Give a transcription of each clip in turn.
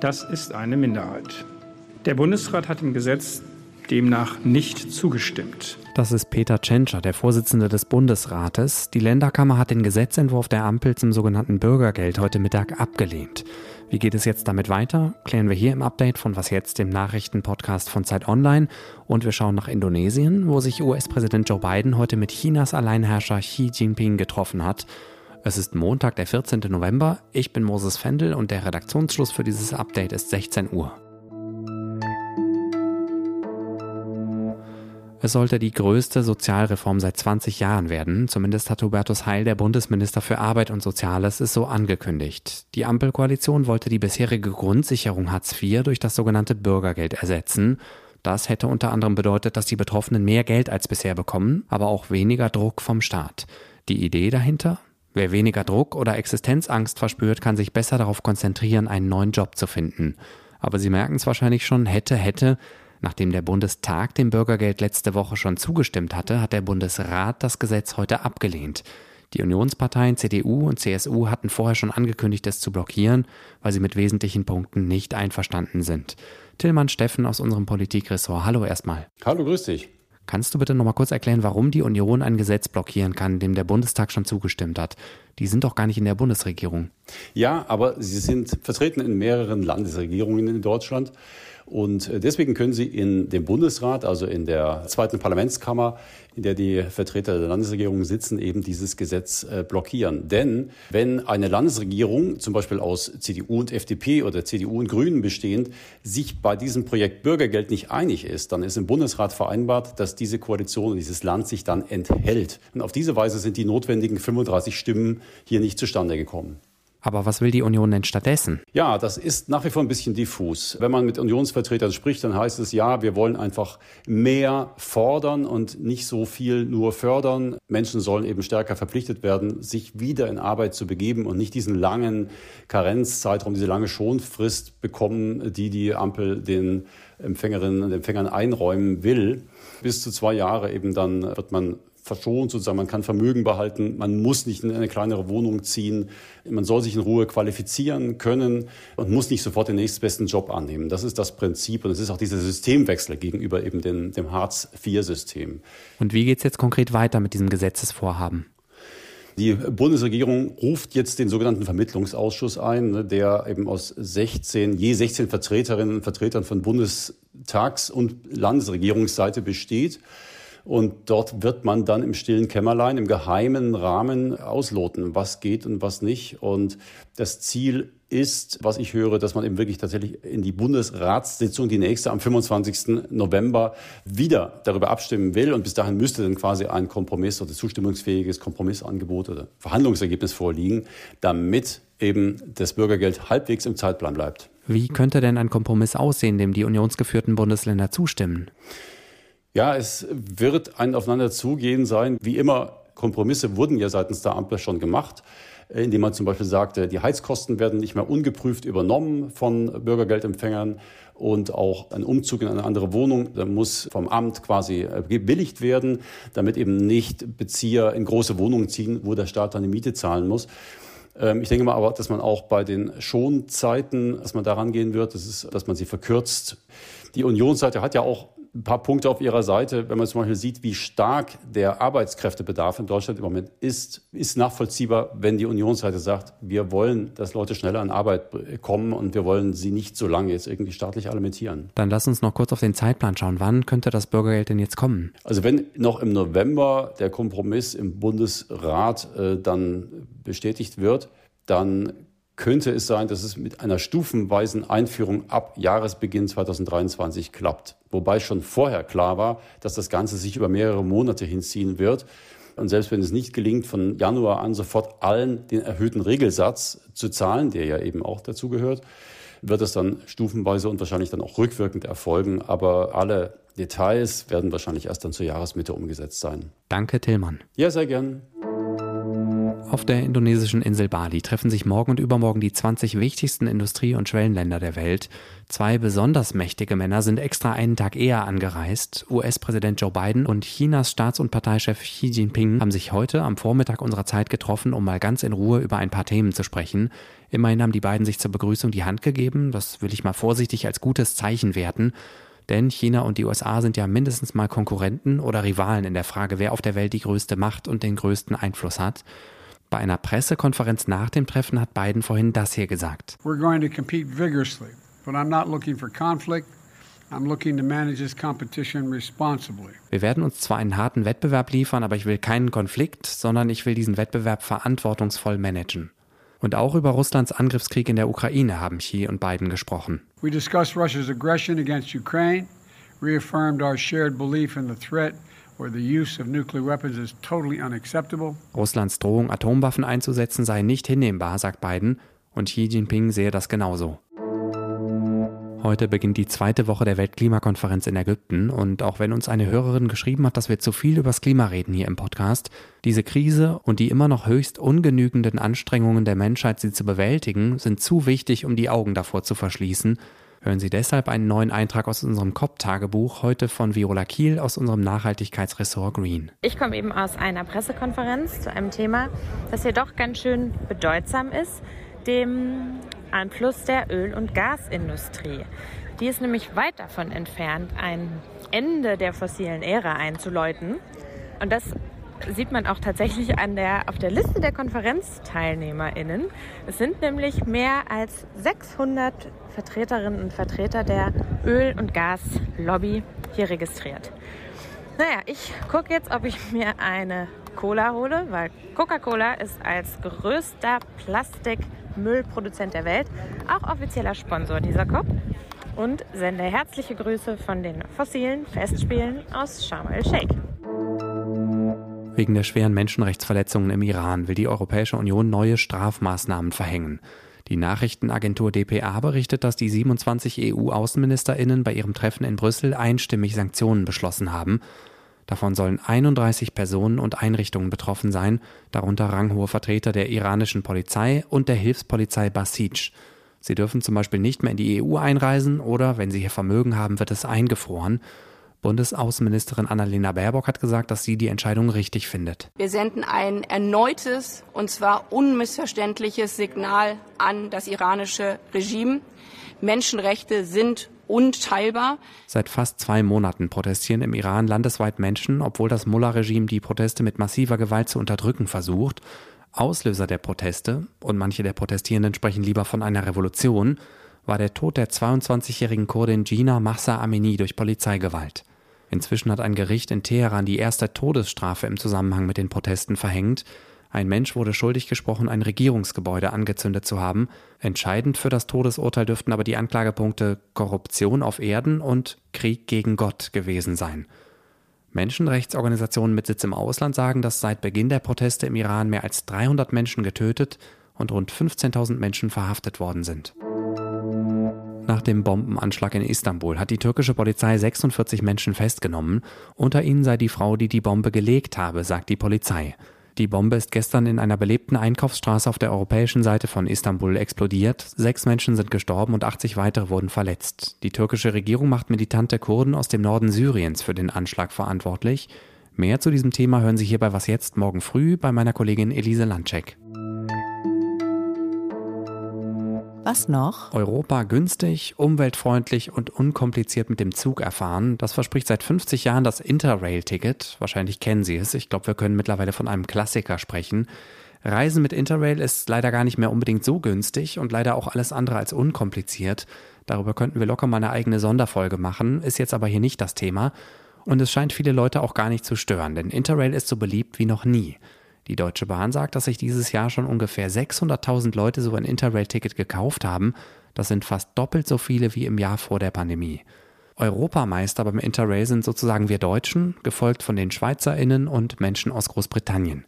Das ist eine Minderheit. Der Bundesrat hat dem Gesetz demnach nicht zugestimmt. Das ist Peter Tschentscher, der Vorsitzende des Bundesrates. Die Länderkammer hat den Gesetzentwurf der Ampel zum sogenannten Bürgergeld heute Mittag abgelehnt. Wie geht es jetzt damit weiter? Klären wir hier im Update von Was jetzt, dem Nachrichtenpodcast von Zeit Online. Und wir schauen nach Indonesien, wo sich US-Präsident Joe Biden heute mit Chinas Alleinherrscher Xi Jinping getroffen hat. Es ist Montag, der 14. November. Ich bin Moses Fendel und der Redaktionsschluss für dieses Update ist 16 Uhr. Es sollte die größte Sozialreform seit 20 Jahren werden. Zumindest hat Hubertus Heil, der Bundesminister für Arbeit und Soziales, es so angekündigt. Die Ampelkoalition wollte die bisherige Grundsicherung Hartz IV durch das sogenannte Bürgergeld ersetzen. Das hätte unter anderem bedeutet, dass die Betroffenen mehr Geld als bisher bekommen, aber auch weniger Druck vom Staat. Die Idee dahinter? Wer weniger Druck oder Existenzangst verspürt, kann sich besser darauf konzentrieren, einen neuen Job zu finden. Aber Sie merken es wahrscheinlich schon, hätte, hätte, Nachdem der Bundestag dem Bürgergeld letzte Woche schon zugestimmt hatte, hat der Bundesrat das Gesetz heute abgelehnt. Die Unionsparteien CDU und CSU hatten vorher schon angekündigt, es zu blockieren, weil sie mit wesentlichen Punkten nicht einverstanden sind. Tillmann Steffen aus unserem Politikressort. Hallo erstmal. Hallo, grüß dich. Kannst du bitte noch mal kurz erklären, warum die Union ein Gesetz blockieren kann, dem der Bundestag schon zugestimmt hat? Die sind doch gar nicht in der Bundesregierung. Ja, aber sie sind vertreten in mehreren Landesregierungen in Deutschland. Und äh, deswegen können Sie in dem Bundesrat, also in der zweiten Parlamentskammer, in der die Vertreter der Landesregierung sitzen, eben dieses Gesetz äh, blockieren. Denn wenn eine Landesregierung, zum Beispiel aus CDU und FDP oder CDU und Grünen bestehend, sich bei diesem Projekt Bürgergeld nicht einig ist, dann ist im Bundesrat vereinbart, dass diese Koalition und dieses Land sich dann enthält. Und auf diese Weise sind die notwendigen 35 Stimmen hier nicht zustande gekommen. Aber was will die Union denn stattdessen? Ja, das ist nach wie vor ein bisschen diffus. Wenn man mit Unionsvertretern spricht, dann heißt es ja, wir wollen einfach mehr fordern und nicht so viel nur fördern. Menschen sollen eben stärker verpflichtet werden, sich wieder in Arbeit zu begeben und nicht diesen langen Karenzzeitraum, diese lange Schonfrist bekommen, die die Ampel den Empfängerinnen und Empfängern einräumen will. Bis zu zwei Jahre eben dann wird man verschont, sozusagen. Man kann Vermögen behalten, man muss nicht in eine kleinere Wohnung ziehen, man soll sich in Ruhe qualifizieren können und muss nicht sofort den nächstbesten Job annehmen. Das ist das Prinzip und es ist auch dieser Systemwechsel gegenüber eben dem, dem Hartz-IV-System. Und wie geht es jetzt konkret weiter mit diesem Gesetzesvorhaben? Die Bundesregierung ruft jetzt den sogenannten Vermittlungsausschuss ein, ne, der eben aus 16, je 16 Vertreterinnen und Vertretern von Bundestags- und Landesregierungsseite besteht. Und dort wird man dann im stillen Kämmerlein, im geheimen Rahmen ausloten, was geht und was nicht. Und das Ziel ist, was ich höre, dass man eben wirklich tatsächlich in die Bundesratssitzung, die nächste am 25. November, wieder darüber abstimmen will. Und bis dahin müsste dann quasi ein Kompromiss oder zustimmungsfähiges Kompromissangebot oder Verhandlungsergebnis vorliegen, damit eben das Bürgergeld halbwegs im Zeitplan bleibt. Wie könnte denn ein Kompromiss aussehen, dem die unionsgeführten Bundesländer zustimmen? Ja, es wird ein Aufeinander zugehen sein. Wie immer, Kompromisse wurden ja seitens der Ampel schon gemacht, äh, indem man zum Beispiel sagte, die Heizkosten werden nicht mehr ungeprüft übernommen von Bürgergeldempfängern und auch ein Umzug in eine andere Wohnung muss vom Amt quasi äh, gebilligt werden, damit eben nicht Bezieher in große Wohnungen ziehen, wo der Staat dann die Miete zahlen muss. Ähm, ich denke mal aber, dass man auch bei den Schonzeiten, dass man daran gehen wird, das ist, dass man sie verkürzt. Die Unionsseite hat ja auch ein paar Punkte auf Ihrer Seite. Wenn man zum Beispiel sieht, wie stark der Arbeitskräftebedarf in Deutschland im Moment ist, ist nachvollziehbar, wenn die Unionsseite sagt, wir wollen, dass Leute schneller an Arbeit kommen und wir wollen sie nicht so lange jetzt irgendwie staatlich alimentieren. Dann lass uns noch kurz auf den Zeitplan schauen. Wann könnte das Bürgergeld denn jetzt kommen? Also wenn noch im November der Kompromiss im Bundesrat äh, dann bestätigt wird, dann könnte es sein, dass es mit einer stufenweisen Einführung ab Jahresbeginn 2023 klappt. Wobei schon vorher klar war, dass das Ganze sich über mehrere Monate hinziehen wird. Und selbst wenn es nicht gelingt, von Januar an sofort allen den erhöhten Regelsatz zu zahlen, der ja eben auch dazu gehört, wird es dann stufenweise und wahrscheinlich dann auch rückwirkend erfolgen. Aber alle Details werden wahrscheinlich erst dann zur Jahresmitte umgesetzt sein. Danke, Tillmann. Ja, sehr gern. Auf der indonesischen Insel Bali treffen sich morgen und übermorgen die 20 wichtigsten Industrie- und Schwellenländer der Welt. Zwei besonders mächtige Männer sind extra einen Tag eher angereist. US-Präsident Joe Biden und Chinas Staats- und Parteichef Xi Jinping haben sich heute am Vormittag unserer Zeit getroffen, um mal ganz in Ruhe über ein paar Themen zu sprechen. Immerhin haben die beiden sich zur Begrüßung die Hand gegeben. Das will ich mal vorsichtig als gutes Zeichen werten. Denn China und die USA sind ja mindestens mal Konkurrenten oder Rivalen in der Frage, wer auf der Welt die größte Macht und den größten Einfluss hat. Bei einer Pressekonferenz nach dem Treffen hat Biden vorhin das hier gesagt. We're going to compete vigorously, but I'm not looking for conflict. I'm looking to manage this competition responsibly. Wir werden uns zwar einen harten Wettbewerb liefern, aber ich will keinen Konflikt, sondern ich will diesen Wettbewerb verantwortungsvoll managen. Und auch über Russlands Angriffskrieg in der Ukraine haben Xi und Biden gesprochen. We discussed Russia's aggression against Ukraine, reaffirmed our shared belief in the threat Russlands Drohung, Atomwaffen einzusetzen, sei nicht hinnehmbar, sagt Biden, und Xi Jinping sehe das genauso. Heute beginnt die zweite Woche der Weltklimakonferenz in Ägypten. Und auch wenn uns eine Hörerin geschrieben hat, dass wir zu viel übers Klima reden hier im Podcast, diese Krise und die immer noch höchst ungenügenden Anstrengungen der Menschheit, sie zu bewältigen, sind zu wichtig, um die Augen davor zu verschließen Hören Sie deshalb einen neuen Eintrag aus unserem COP-Tagebuch, heute von Viola Kiel aus unserem Nachhaltigkeitsressort Green. Ich komme eben aus einer Pressekonferenz zu einem Thema, das hier doch ganz schön bedeutsam ist, dem Anfluss der Öl- und Gasindustrie. Die ist nämlich weit davon entfernt, ein Ende der fossilen Ära einzuläuten. Und das sieht man auch tatsächlich an der, auf der Liste der KonferenzteilnehmerInnen. Es sind nämlich mehr als 600 Vertreterinnen und Vertreter der Öl- und Gaslobby hier registriert. Naja, ich gucke jetzt, ob ich mir eine Cola hole, weil Coca-Cola ist als größter Plastikmüllproduzent der Welt auch offizieller Sponsor dieser COP und sende herzliche Grüße von den fossilen Festspielen aus Sharm el-Sheikh. Wegen der schweren Menschenrechtsverletzungen im Iran will die Europäische Union neue Strafmaßnahmen verhängen. Die Nachrichtenagentur dpa berichtet, dass die 27 EU-Außenministerinnen bei ihrem Treffen in Brüssel einstimmig Sanktionen beschlossen haben. Davon sollen 31 Personen und Einrichtungen betroffen sein, darunter ranghohe Vertreter der iranischen Polizei und der Hilfspolizei Basij. Sie dürfen zum Beispiel nicht mehr in die EU einreisen oder, wenn sie hier Vermögen haben, wird es eingefroren. Bundesaußenministerin Annalena Baerbock hat gesagt, dass sie die Entscheidung richtig findet. Wir senden ein erneutes und zwar unmissverständliches Signal an das iranische Regime. Menschenrechte sind unteilbar. Seit fast zwei Monaten protestieren im Iran landesweit Menschen, obwohl das Mullah-Regime die Proteste mit massiver Gewalt zu unterdrücken versucht. Auslöser der Proteste, und manche der Protestierenden sprechen lieber von einer Revolution, war der Tod der 22-jährigen Kurdin Gina Mahsa Amini durch Polizeigewalt. Inzwischen hat ein Gericht in Teheran die erste Todesstrafe im Zusammenhang mit den Protesten verhängt. Ein Mensch wurde schuldig gesprochen, ein Regierungsgebäude angezündet zu haben. Entscheidend für das Todesurteil dürften aber die Anklagepunkte Korruption auf Erden und Krieg gegen Gott gewesen sein. Menschenrechtsorganisationen mit Sitz im Ausland sagen, dass seit Beginn der Proteste im Iran mehr als 300 Menschen getötet und rund 15.000 Menschen verhaftet worden sind. Nach dem Bombenanschlag in Istanbul hat die türkische Polizei 46 Menschen festgenommen. Unter ihnen sei die Frau, die die Bombe gelegt habe, sagt die Polizei. Die Bombe ist gestern in einer belebten Einkaufsstraße auf der europäischen Seite von Istanbul explodiert. Sechs Menschen sind gestorben und 80 weitere wurden verletzt. Die türkische Regierung macht militante Kurden aus dem Norden Syriens für den Anschlag verantwortlich. Mehr zu diesem Thema hören Sie hier bei Was jetzt morgen früh bei meiner Kollegin Elise Landcheck. Was noch? Europa günstig, umweltfreundlich und unkompliziert mit dem Zug erfahren. Das verspricht seit 50 Jahren das Interrail-Ticket. Wahrscheinlich kennen Sie es. Ich glaube, wir können mittlerweile von einem Klassiker sprechen. Reisen mit Interrail ist leider gar nicht mehr unbedingt so günstig und leider auch alles andere als unkompliziert. Darüber könnten wir locker mal eine eigene Sonderfolge machen, ist jetzt aber hier nicht das Thema. Und es scheint viele Leute auch gar nicht zu stören, denn Interrail ist so beliebt wie noch nie. Die Deutsche Bahn sagt, dass sich dieses Jahr schon ungefähr 600.000 Leute so ein Interrail-Ticket gekauft haben. Das sind fast doppelt so viele wie im Jahr vor der Pandemie. Europameister beim Interrail sind sozusagen wir Deutschen, gefolgt von den SchweizerInnen und Menschen aus Großbritannien.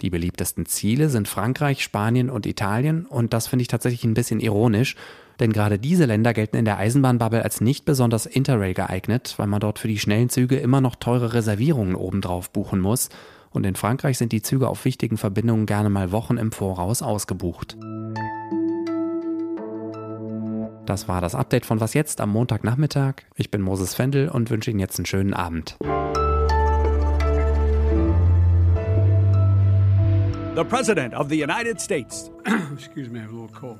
Die beliebtesten Ziele sind Frankreich, Spanien und Italien und das finde ich tatsächlich ein bisschen ironisch, denn gerade diese Länder gelten in der Eisenbahnbubble als nicht besonders Interrail geeignet, weil man dort für die schnellen Züge immer noch teure Reservierungen obendrauf buchen muss Und in Frankreich sind die Züge auf wichtigen Verbindungen gerne mal Wochen im Voraus ausgebucht. Das war das Update von Was jetzt am Montagnachmittag. Ich bin Moses Fendel und wünsche Ihnen jetzt einen schönen Abend. The President of the United States. Excuse me, I have a little cold.